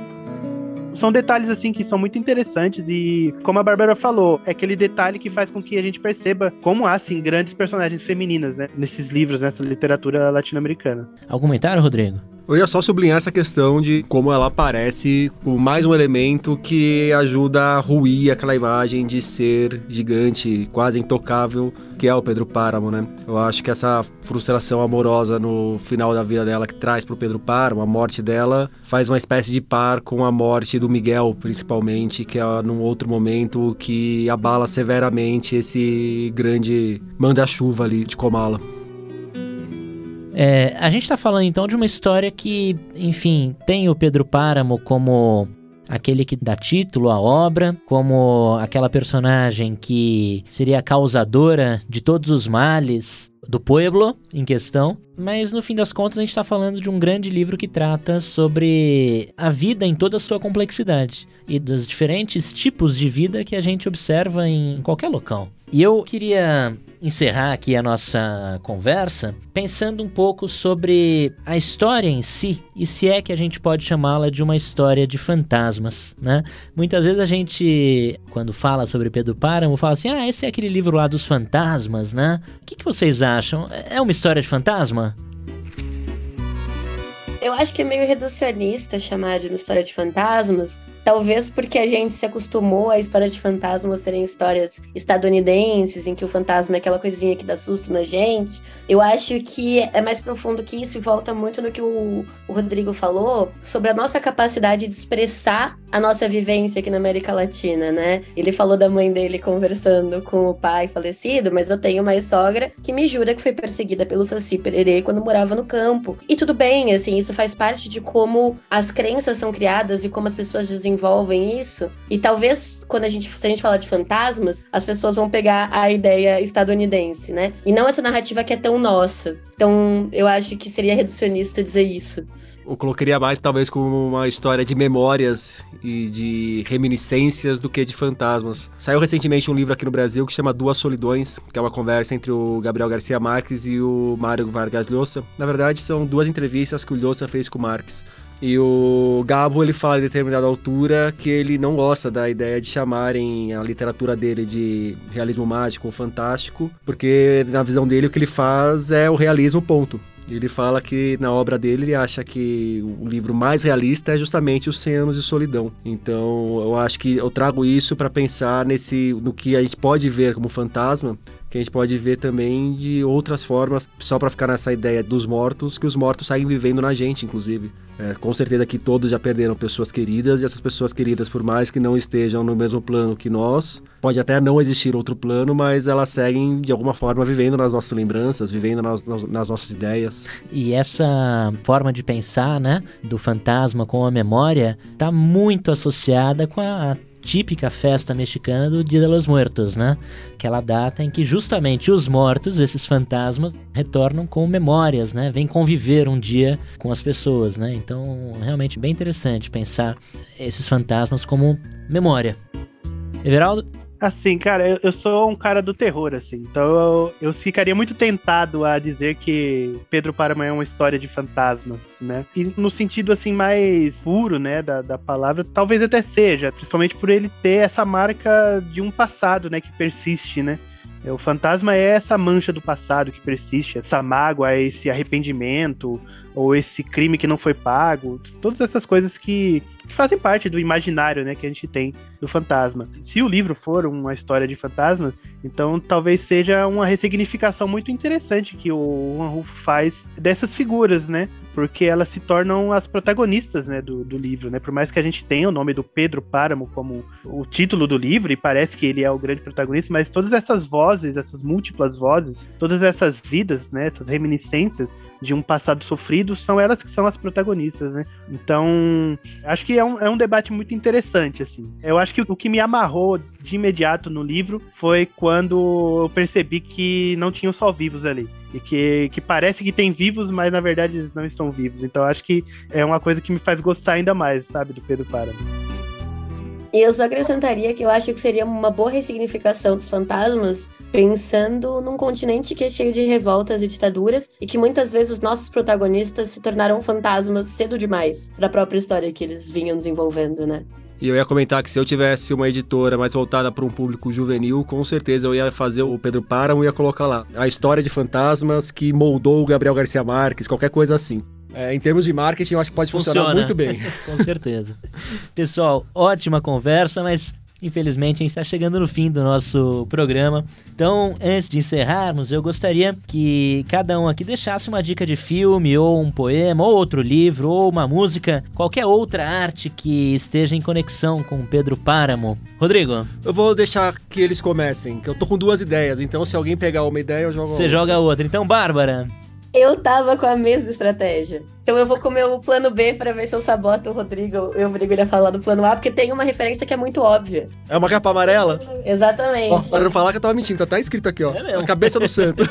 são detalhes assim que são muito interessantes e como a Bárbara falou, é aquele detalhe que faz com que a gente perceba como há assim grandes personagens femininas, né, nesses livros, nessa literatura latino-americana. Algum comentário, Rodrigo? Eu ia só sublinhar essa questão de como ela aparece como mais um elemento que ajuda a ruir aquela imagem de ser gigante, quase intocável, que é o Pedro Páramo, né? Eu acho que essa frustração amorosa no final da vida dela que traz pro Pedro Páramo, a morte dela, faz uma espécie de par com a morte do Miguel, principalmente, que é num outro momento que abala severamente esse grande manda-chuva ali de Comala. É, a gente está falando então de uma história que, enfim, tem o Pedro Páramo como aquele que dá título à obra, como aquela personagem que seria a causadora de todos os males do pueblo em questão, mas no fim das contas a gente está falando de um grande livro que trata sobre a vida em toda a sua complexidade e dos diferentes tipos de vida que a gente observa em qualquer local. E eu queria encerrar aqui a nossa conversa pensando um pouco sobre a história em si e se é que a gente pode chamá-la de uma história de fantasmas, né? Muitas vezes a gente, quando fala sobre Pedro Páramo, fala assim: ah, esse é aquele livro lá dos fantasmas, né? O que, que vocês acham? É uma história de fantasma? Eu acho que é meio reducionista chamar de uma história de fantasmas, Talvez porque a gente se acostumou a história de fantasmas serem histórias estadunidenses, em que o fantasma é aquela coisinha que dá susto na gente. Eu acho que é mais profundo que isso e volta muito no que o, o Rodrigo falou sobre a nossa capacidade de expressar a nossa vivência aqui na América Latina, né? Ele falou da mãe dele conversando com o pai falecido, mas eu tenho uma sogra que me jura que foi perseguida pelo Saci Pererê quando morava no campo. E tudo bem, assim, isso faz parte de como as crenças são criadas e como as pessoas desenvolvem isso. E talvez, quando a gente, se a gente falar de fantasmas, as pessoas vão pegar a ideia estadunidense, né? E não essa narrativa que é tão nossa. Então, eu acho que seria reducionista dizer isso. Eu colocaria mais, talvez, como uma história de memórias e de reminiscências do que de fantasmas. Saiu recentemente um livro aqui no Brasil que chama Duas Solidões, que é uma conversa entre o Gabriel Garcia Marques e o Mário Vargas Llosa. Na verdade, são duas entrevistas que o Llosa fez com o Marques. E o Gabo ele fala em determinada altura que ele não gosta da ideia de chamarem a literatura dele de realismo mágico ou fantástico, porque na visão dele o que ele faz é o realismo ponto. Ele fala que na obra dele ele acha que o livro mais realista é justamente Os 100 anos de solidão. Então, eu acho que eu trago isso para pensar nesse no que a gente pode ver como fantasma, que a gente pode ver também de outras formas, só para ficar nessa ideia dos mortos, que os mortos saem vivendo na gente, inclusive. É, com certeza que todos já perderam pessoas queridas, e essas pessoas queridas, por mais que não estejam no mesmo plano que nós, pode até não existir outro plano, mas elas seguem de alguma forma vivendo nas nossas lembranças, vivendo nas, nas, nossas ideias. E essa forma de pensar, né, do fantasma com a memória, está muito associada com a típica festa mexicana do Dia de los Muertos, né? Aquela data em que justamente os mortos, esses fantasmas, retornam com memórias, né? Vêm conviver um dia com as pessoas, né? Então, realmente bem interessante pensar esses fantasmas como memória. Everaldo? Assim, cara, eu, eu sou um cara do terror, assim. Então eu, eu ficaria muito tentado a dizer que Pedro Parama é uma história de fantasmas, né? E no sentido, assim, mais puro, né, da, da palavra, talvez até seja. Principalmente por ele ter essa marca de um passado, né, que persiste, né? O fantasma é essa mancha do passado que persiste, essa mágoa, esse arrependimento, ou esse crime que não foi pago, todas essas coisas que, que, fazem parte do imaginário, né, que a gente tem do fantasma. Se o livro for uma história de fantasmas, então talvez seja uma ressignificação muito interessante que o Juan Rulfo faz dessas figuras, né? Porque elas se tornam as protagonistas né, do, do livro, né? Por mais que a gente tenha o nome do Pedro Páramo como o título do livro, e parece que ele é o grande protagonista, mas todas essas vozes, essas múltiplas vozes, todas essas vidas, né? Essas reminiscências de um passado sofrido, são elas que são as protagonistas, né? Então, acho que é um, é um debate muito interessante, assim. Eu acho que o que me amarrou de imediato no livro foi quando eu percebi que não tinham só vivos ali. E que, que parece que tem vivos, mas na verdade eles não estão vivos. Então acho que é uma coisa que me faz gostar ainda mais, sabe, do Pedro Para. E eu só acrescentaria que eu acho que seria uma boa ressignificação dos fantasmas, pensando num continente que é cheio de revoltas e ditaduras, e que muitas vezes os nossos protagonistas se tornaram fantasmas cedo demais para a própria história que eles vinham desenvolvendo, né? E eu ia comentar que se eu tivesse uma editora mais voltada para um público juvenil, com certeza eu ia fazer o Pedro Páramo e ia colocar lá a história de fantasmas que moldou o Gabriel Garcia Marques, qualquer coisa assim. É, em termos de marketing, eu acho que pode funcionar Funciona. muito bem. Com certeza. Pessoal, ótima conversa, mas infelizmente a gente está chegando no fim do nosso programa. Então, antes de encerrarmos, eu gostaria que cada um aqui deixasse uma dica de filme, ou um poema, ou outro livro, ou uma música, qualquer outra arte que esteja em conexão com Pedro Páramo. Rodrigo, Eu vou deixar que eles comecem, que eu tô com duas ideias, então se alguém pegar uma ideia, eu jogo você outra. joga outra. Então, Bárbara, Eu tava com a mesma estratégia. Então eu vou comer o plano B para ver se eu saboto o Rodrigo. Eu obrigo ele a falar do plano A, porque tem uma referência que é muito óbvia. É uma capa amarela? Exatamente. Ó, para não falar que eu tava mentindo, tá até escrito aqui, ó. É mesmo. a cabeça do santo.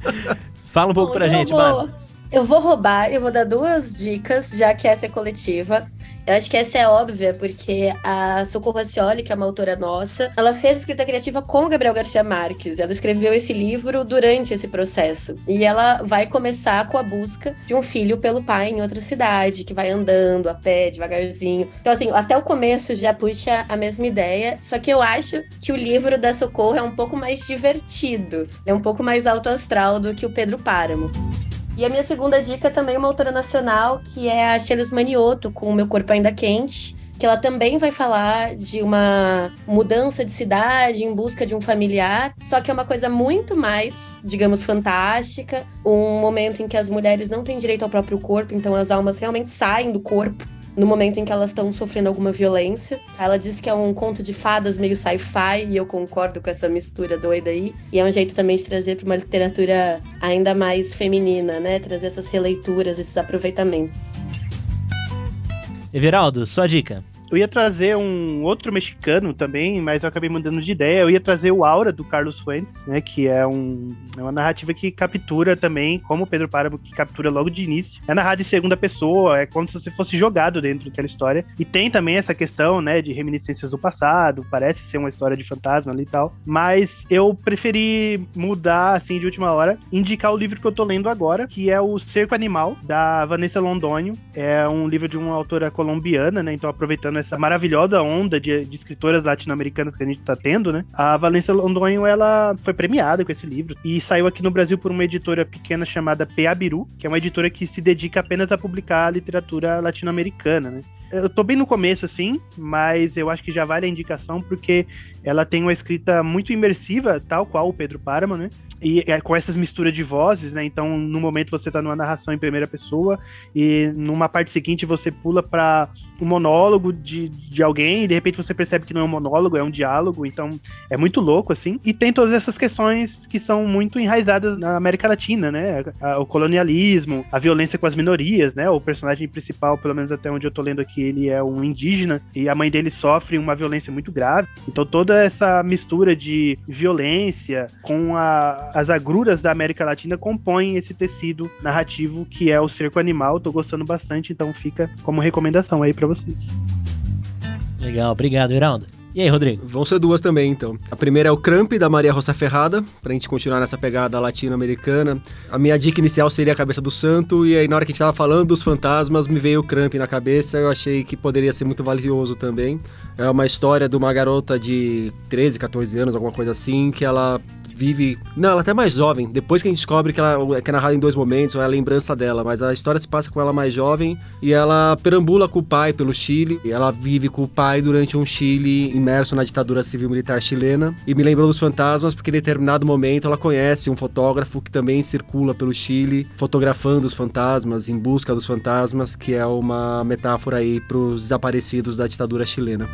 fala um pouco Bom, pra então gente, Bárbara. Eu vou roubar, eu vou dar duas dicas, já que essa é coletiva. Eu acho que essa é óbvia, porque a Socorro Racioli, que é uma autora nossa, ela fez escrita criativa com o Gabriel Garcia Marques. Ela escreveu esse livro durante esse processo. E ela vai começar com a busca de um filho pelo pai em outra cidade, que vai andando a pé, devagarzinho. Então, assim, até o começo já puxa a mesma ideia. Só que eu acho que o livro da Socorro é um pouco mais divertido. É um pouco mais alto astral do que o Pedro Páramo. E a minha segunda dica é também uma autora nacional, que é a Chelis Manioto, com O Meu Corpo Ainda Quente, que ela também vai falar de uma mudança de cidade em busca de um familiar, só que é uma coisa muito mais, digamos, fantástica, um momento em que as mulheres não têm direito ao próprio corpo, então as almas realmente saem do corpo no momento em que elas estão sofrendo alguma violência. Ela diz que é um conto de fadas meio sci-fi, e eu concordo com essa mistura doida aí. E é um jeito também de trazer para uma literatura ainda mais feminina, né? Trazer essas releituras, esses aproveitamentos. Everaldo, sua dica. Eu ia trazer um outro mexicano também, mas eu acabei mudando de ideia. Eu ia trazer o Aura do Carlos Fuentes, né? Que é, um, é uma narrativa que captura também, como o Pedro Páramo, que captura logo de início. É narrado em segunda pessoa, é como se você fosse jogado dentro daquela história. E tem também essa questão, né, de reminiscências do passado, parece ser uma história de fantasma ali e tal. Mas eu preferi mudar, assim, de última hora, indicar o livro que eu tô lendo agora, que é O Cerco Animal, da Vanessa Londonio. É um livro de uma autora colombiana, né? Então, aproveitando essa maravilhosa onda de, de escritoras latino-americanas que a gente tá tendo, né? A Valência Londonho, ela foi premiada com esse livro e saiu aqui no Brasil por uma editora pequena chamada Peabiru, que é uma editora que se dedica apenas a publicar literatura latino-americana, né? Eu tô bem no começo, assim, mas eu acho que já vale a indicação, porque ela tem uma escrita muito imersiva, tal qual o Pedro Páramo, né? E é com essas misturas de vozes, né? Então, no momento você tá numa narração em primeira pessoa, e numa parte seguinte você pula para um monólogo de, de alguém, e de repente você percebe que não é um monólogo, é um diálogo, então é muito louco, assim. E tem todas essas questões que são muito enraizadas na América Latina, né? O colonialismo, a violência com as minorias, né? O personagem principal, pelo menos até onde eu tô lendo aqui, ele é um indígena e a mãe dele sofre uma violência muito grave. Então toda essa mistura de violência com a, as agruras da América Latina compõem esse tecido narrativo que é o cerco animal. Tô gostando bastante, então fica como recomendação aí para vocês. Legal, obrigado, Everaldo. E aí, Rodrigo? Vão ser duas também, então. A primeira é o Cramp, da Maria Rosa Ferrada, pra gente continuar nessa pegada latino-americana. A minha dica inicial seria a Cabeça do Santo, e aí na hora que a gente tava falando dos fantasmas, me veio o Cramp na cabeça, eu achei que poderia ser muito valioso também. É uma história de uma garota de 13, 14 anos, alguma coisa assim, que ela vive. Não, ela é até mais jovem. Depois que a gente descobre que ela que é narrada em dois momentos, é a lembrança dela. Mas a história se passa com ela mais jovem e ela perambula com o pai pelo Chile. Ela vive com o pai durante um Chile imerso na ditadura civil-militar chilena. E me lembrou dos fantasmas porque em determinado momento ela conhece um fotógrafo que também circula pelo Chile, fotografando os fantasmas, em busca dos fantasmas, que é uma metáfora aí para os desaparecidos da ditadura chilena.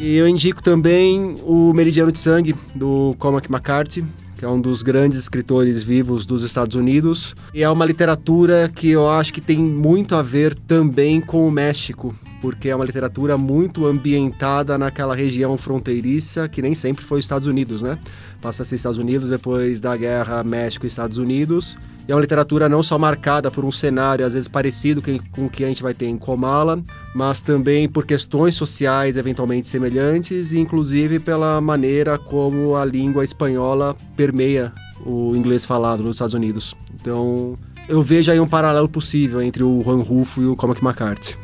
E eu indico também o Meridiano de Sangue, do Cormac McCarthy, que é um dos grandes escritores vivos dos Estados Unidos. E é uma literatura que eu acho que tem muito a ver também com o México, porque é uma literatura muito ambientada naquela região fronteiriça, que nem sempre foi os Estados Unidos, né? Passa a ser Estados Unidos depois da guerra México e Estados Unidos. É uma literatura não só marcada por um cenário às vezes parecido com o que a gente vai ter em Comala, mas também por questões sociais eventualmente semelhantes e inclusive pela maneira como a língua espanhola permeia o inglês falado nos Estados Unidos. Então, eu vejo aí um paralelo possível entre o Juan Rufo e o Cormac McCarthy.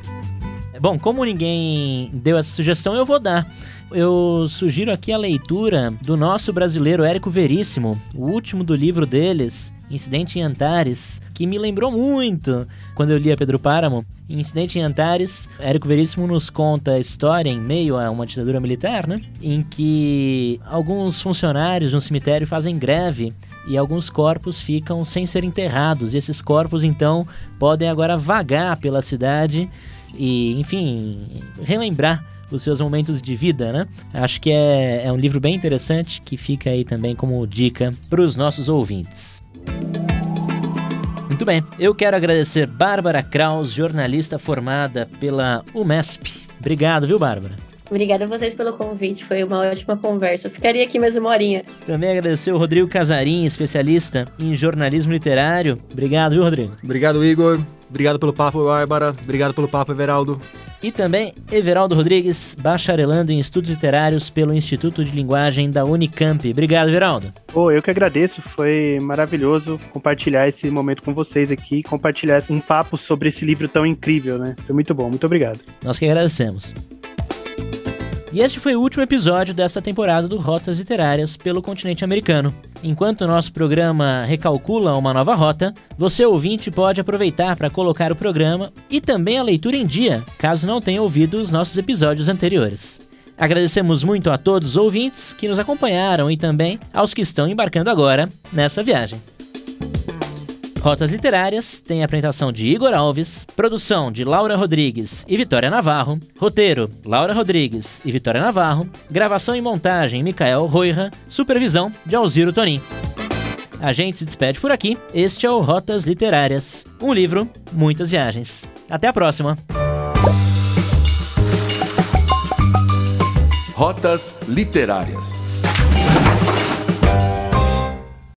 Bom, como ninguém deu essa sugestão, eu vou dar. Eu sugiro aqui a leitura do nosso brasileiro Érico Veríssimo, o último do livro deles, Incidente em Antares, que me lembrou muito quando eu li a Pedro Páramo. Incidente em Antares, Érico Veríssimo nos conta a história em meio a uma ditadura militar, né? Em que alguns funcionários de um cemitério fazem greve e alguns corpos ficam sem ser enterrados. E esses corpos, então, podem agora vagar pela cidade e, enfim, relembrar os seus momentos de vida, né? Acho que é, é um livro bem interessante que fica aí também como dica para os nossos ouvintes. Muito bem, eu quero agradecer Bárbara Kraus, jornalista formada pela UMESP. Obrigado, viu, Bárbara? Obrigada a vocês pelo convite, foi uma ótima conversa. Eu ficaria aqui mais uma horinha. Também agradecer o Rodrigo Casarim, especialista em jornalismo literário. Obrigado, viu, Rodrigo? Obrigado, Igor. Obrigado pelo papo, Bárbara. Obrigado pelo papo, Everaldo. E também Everaldo Rodrigues, bacharelando em estudos literários pelo Instituto de Linguagem da Unicamp. Obrigado, Everaldo. Pô, eu que agradeço. Foi maravilhoso compartilhar esse momento com vocês aqui, compartilhar um papo sobre esse livro tão incrível, né? Foi muito bom. Muito obrigado. Nós que agradecemos. E este foi o último episódio desta temporada do Rotas Literárias pelo continente americano. Enquanto o nosso programa recalcula uma nova rota, você ouvinte pode aproveitar para colocar o programa e também a leitura em dia, caso não tenha ouvido os nossos episódios anteriores. Agradecemos muito a todos os ouvintes que nos acompanharam e também aos que estão embarcando agora nessa viagem. Rotas Literárias tem apresentação de Igor Alves, produção de Laura Rodrigues e Vitória Navarro, roteiro Laura Rodrigues e Vitória Navarro, gravação e montagem Micael Roira, supervisão de Alziro Tonin. A gente se despede por aqui. Este é o Rotas Literárias. Um livro, muitas viagens. Até a próxima. Rotas Literárias.